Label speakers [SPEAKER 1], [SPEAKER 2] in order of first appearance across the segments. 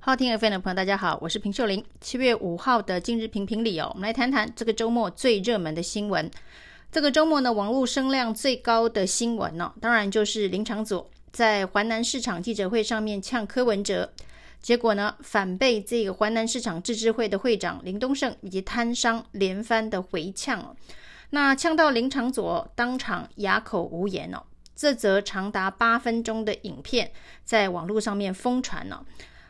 [SPEAKER 1] 好听 FM 的朋友，大家好，我是平秀玲。七月五号的今日评评理哦，我们来谈谈这个周末最热门的新闻。这个周末呢，网络声量最高的新闻呢、哦，当然就是林长佐在环南市场记者会上面呛柯文哲，结果呢，反被这个环南市场自治会的会长林东胜以及摊商连番的回呛哦。那呛到林长佐当场哑口无言哦。这则长达八分钟的影片在网络上面疯传了、哦。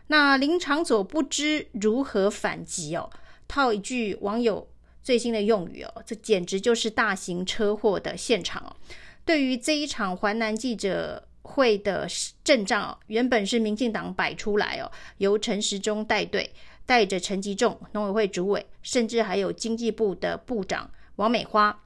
[SPEAKER 1] 那林长佐不知如何反击哦，套一句网友最新的用语哦，这简直就是大型车祸的现场哦。对于这一场环南记者会的阵仗哦，原本是民进党摆出来哦，由陈时中带队，带着陈吉仲农委会主委，甚至还有经济部的部长王美花，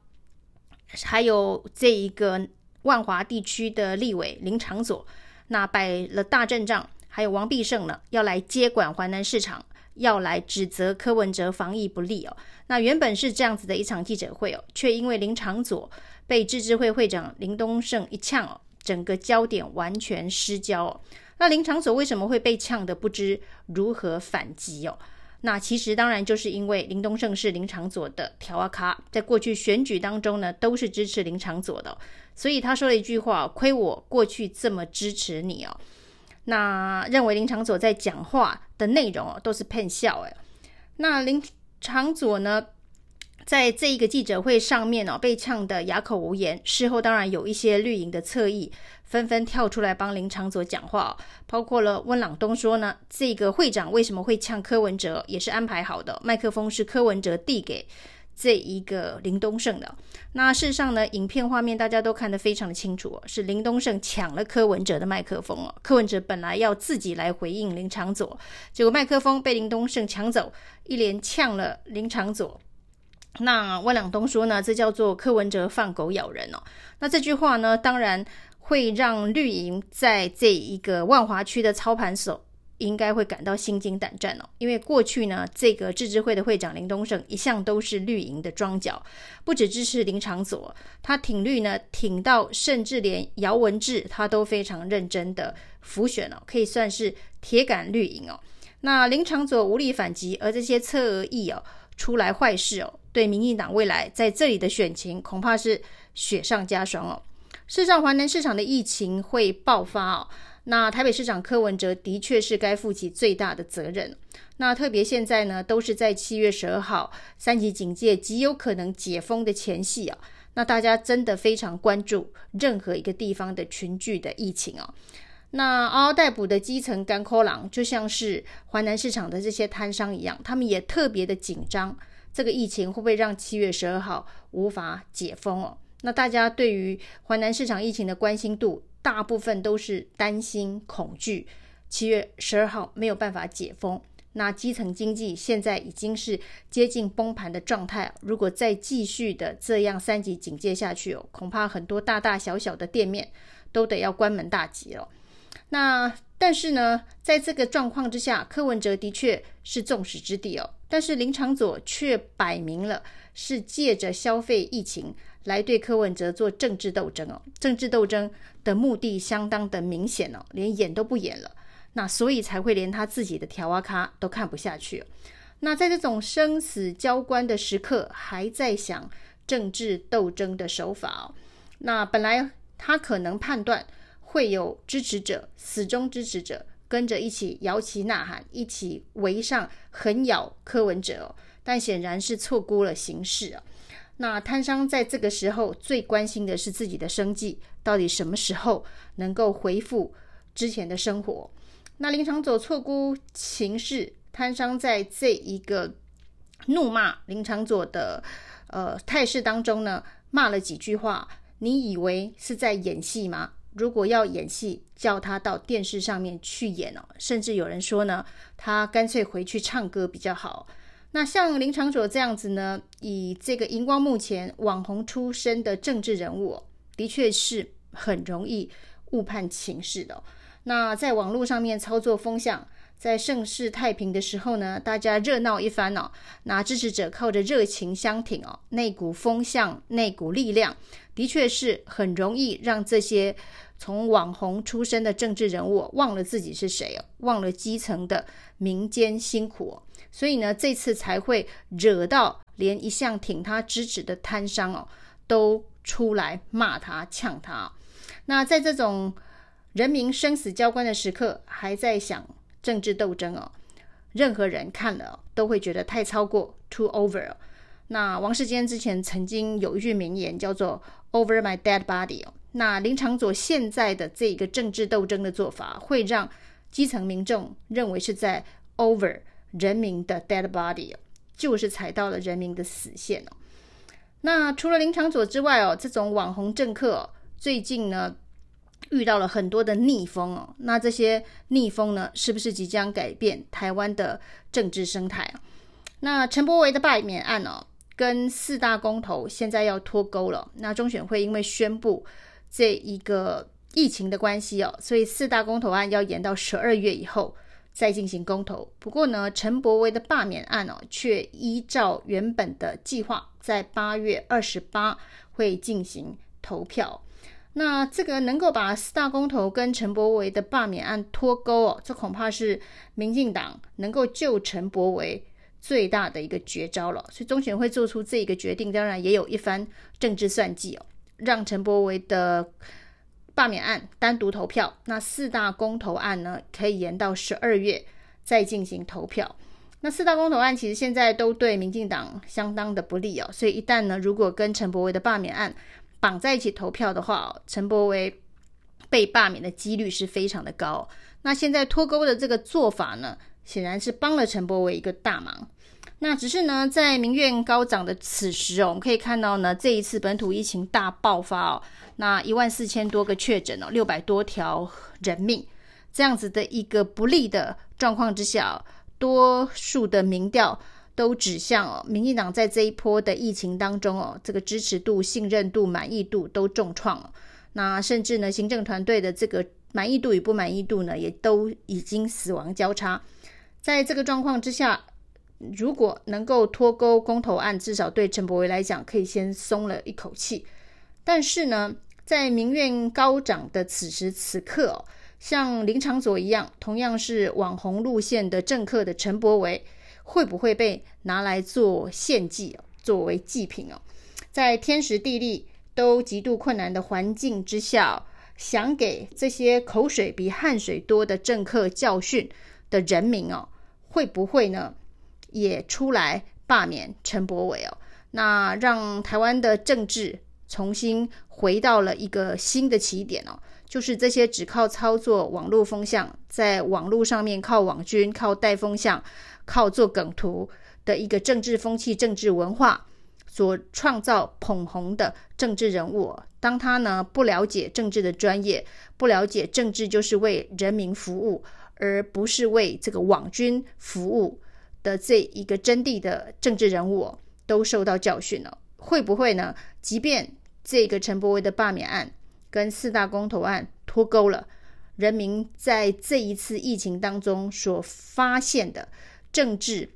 [SPEAKER 1] 还有这一个万华地区的立委林长佐，那摆了大阵仗。还有王必胜呢，要来接管环南市场，要来指责柯文哲防疫不力哦。那原本是这样子的一场记者会哦，却因为林长佐被自治会会长林东胜一呛，整个焦点完全失焦哦。那林长佐为什么会被呛得不知如何反击哦？那其实当然就是因为林东胜是林长佐的条仔脚，在过去选举当中呢，都是支持林长佐的，所以他说了一句话：亏我过去这么支持你哦。那认为林长佐在讲话的内容哦，都是骗笑哎。那林长佐呢，在这一个记者会上面哦，被呛得哑口无言。事后当然有一些绿营的侧翼纷纷跳出来帮林长佐讲话，包括了温朗东说呢，这个会长为什么会呛柯文哲，也是安排好的，麦克风是柯文哲递给。这一个林东胜的，那事实上呢，影片画面大家都看得非常的清楚哦，是林东胜抢了柯文哲的麦克风哦。柯文哲本来要自己来回应林昶佐，结果麦克风被林东胜抢走，一连呛了林昶佐。那万良东说呢，这叫做柯文哲放狗咬人哦。那这句话呢，当然会让绿营在这一个万华区的操盘手。应该会感到心惊胆战哦，因为过去呢，这个自治会的会长林东胜一向都是绿营的桩脚，不只支持林长佐，他挺绿呢，挺到甚至连姚文智他都非常认真的辅选哦，可以算是铁杆绿营哦。那林长佐无力反击，而这些侧翼哦出来坏事哦，对民进党未来在这里的选情恐怕是雪上加霜哦。事实上，华南市场的疫情会爆发哦。那台北市长柯文哲的确是该负起最大的责任。那特别现在呢，都是在七月十二号三级警戒极有可能解封的前夕啊。那大家真的非常关注任何一个地方的群聚的疫情啊。那嗷嗷待哺的基层甘苦郎，就像是华南市场的这些摊商一样，他们也特别的紧张，这个疫情会不会让七月十二号无法解封哦？那大家对于环南市场疫情的关心度，大部分都是担心、恐惧，七月十二号没有办法解封，那基层经济现在已经是接近崩盘的状态。如果再继续的这样三级警戒下去哦，恐怕很多大大小小的店面都得要关门大吉了。那但是呢，在这个状况之下，柯文哲的确是众矢之的哦，但是林长佐却摆明了是借着消费疫情。来对柯文哲做政治斗争哦，政治斗争的目的相当的明显哦，连演都不演了，那所以才会连他自己的条仔脚都看不下去。那在这种生死交关的时刻，还在想政治斗争的手法哦。那本来他可能判断会有支持者，死忠支持者跟着一起摇旗呐喊，一起围上横咬柯文哲哦，但显然是错估了形势啊。那摊商在这个时候最关心的是自己的生计，到底什么时候能够恢复之前的生活？那林长佐错估情势，摊商在这一个怒骂林长佐的呃态势当中呢，骂了几句话。你以为是在演戏吗？如果要演戏，叫他到电视上面去演哦。甚至有人说呢，他干脆回去唱歌比较好。那像林长佐这样子呢，以这个荧光幕前网红出身的政治人物，的确是很容易误判情势的。那在网络上面操作风向，在盛世太平的时候呢，大家热闹一番哦，那支持者靠着热情相挺哦，那股风向、那股力量，的确是很容易让这些从网红出身的政治人物忘了自己是谁哦，忘了基层的民间辛苦哦，所以呢，这次才会惹到连一向挺他支持的摊商哦，都出来骂他、呛他。那在这种人民生死交关的时刻，还在想政治斗争哦，任何人看了都会觉得太超过，too over。那王世坚之前曾经有一句名言叫做 “over my dead body” 哦。那林长佐现在的这个政治斗争的做法，会让基层民众认为是在 over 人民的 dead body，就是踩到了人民的死线哦。那除了林长佐之外哦，这种网红政客。最近呢，遇到了很多的逆风哦。那这些逆风呢，是不是即将改变台湾的政治生态啊？那陈柏维的罢免案哦，跟四大公投现在要脱钩了。那中选会因为宣布这一个疫情的关系哦，所以四大公投案要延到十二月以后再进行公投。不过呢，陈柏惟的罢免案哦，却依照原本的计划，在八月二十八会进行投票。那这个能够把四大公投跟陈柏惟的罢免案脱钩哦，这恐怕是民进党能够救陈柏惟最大的一个绝招了。所以中选会做出这一个决定，当然也有一番政治算计哦，让陈柏惟的罢免案单独投票，那四大公投案呢，可以延到十二月再进行投票。那四大公投案其实现在都对民进党相当的不利哦，所以一旦呢，如果跟陈柏惟的罢免案绑在一起投票的话，陈柏惟被罢免的几率是非常的高。那现在脱钩的这个做法呢，显然是帮了陈柏惟一个大忙。那只是呢，在民怨高涨的此时哦，我们可以看到呢，这一次本土疫情大爆发哦，那一万四千多个确诊哦，六百多条人命，这样子的一个不利的状况之下，多数的民调。都指向哦，民进党在这一波的疫情当中哦，这个支持度、信任度、满意度都重创了。那甚至呢，行政团队的这个满意度与不满意度呢，也都已经死亡交叉。在这个状况之下，如果能够脱钩公投案，至少对陈柏维来讲，可以先松了一口气。但是呢，在民怨高涨的此时此刻哦，像林长佐一样，同样是网红路线的政客的陈柏维。会不会被拿来做献祭哦，作为祭品哦？在天时地利都极度困难的环境之下，想给这些口水比汗水多的政客教训的人民哦，会不会呢？也出来罢免陈柏惟哦？那让台湾的政治重新回到了一个新的起点哦，就是这些只靠操作网络风向，在网络上面靠网军、靠带风向。靠做梗图的一个政治风气、政治文化所创造捧红的政治人物，当他呢不了解政治的专业，不了解政治就是为人民服务，而不是为这个网军服务的这一个真谛的政治人物，都受到教训了。会不会呢？即便这个陈伯威的罢免案跟四大公投案脱钩了，人民在这一次疫情当中所发现的。政治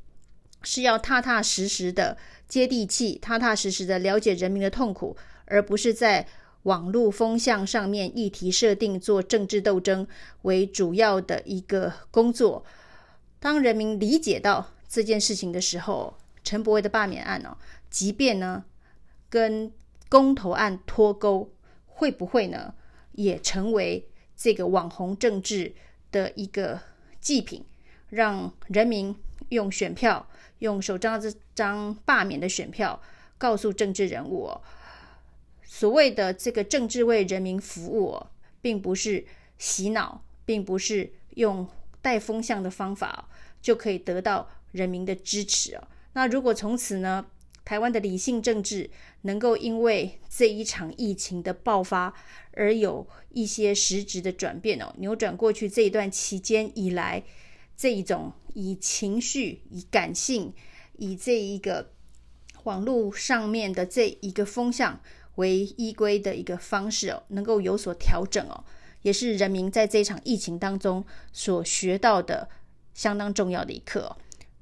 [SPEAKER 1] 是要踏踏实实的接地气，踏踏实实的了解人民的痛苦，而不是在网络风向上面议题设定做政治斗争为主要的一个工作。当人民理解到这件事情的时候，陈柏惟的罢免案哦，即便呢跟公投案脱钩，会不会呢也成为这个网红政治的一个祭品，让人民。用选票，用手上这张罢免的选票，告诉政治人物哦，所谓的这个政治为人民服务哦，并不是洗脑，并不是用带风向的方法就可以得到人民的支持哦。那如果从此呢，台湾的理性政治能够因为这一场疫情的爆发而有一些实质的转变哦，扭转过去这一段期间以来这一种。以情绪、以感性、以这一个网络上面的这一个风向为依归的一个方式哦，能够有所调整哦，也是人民在这场疫情当中所学到的相当重要的一课哦。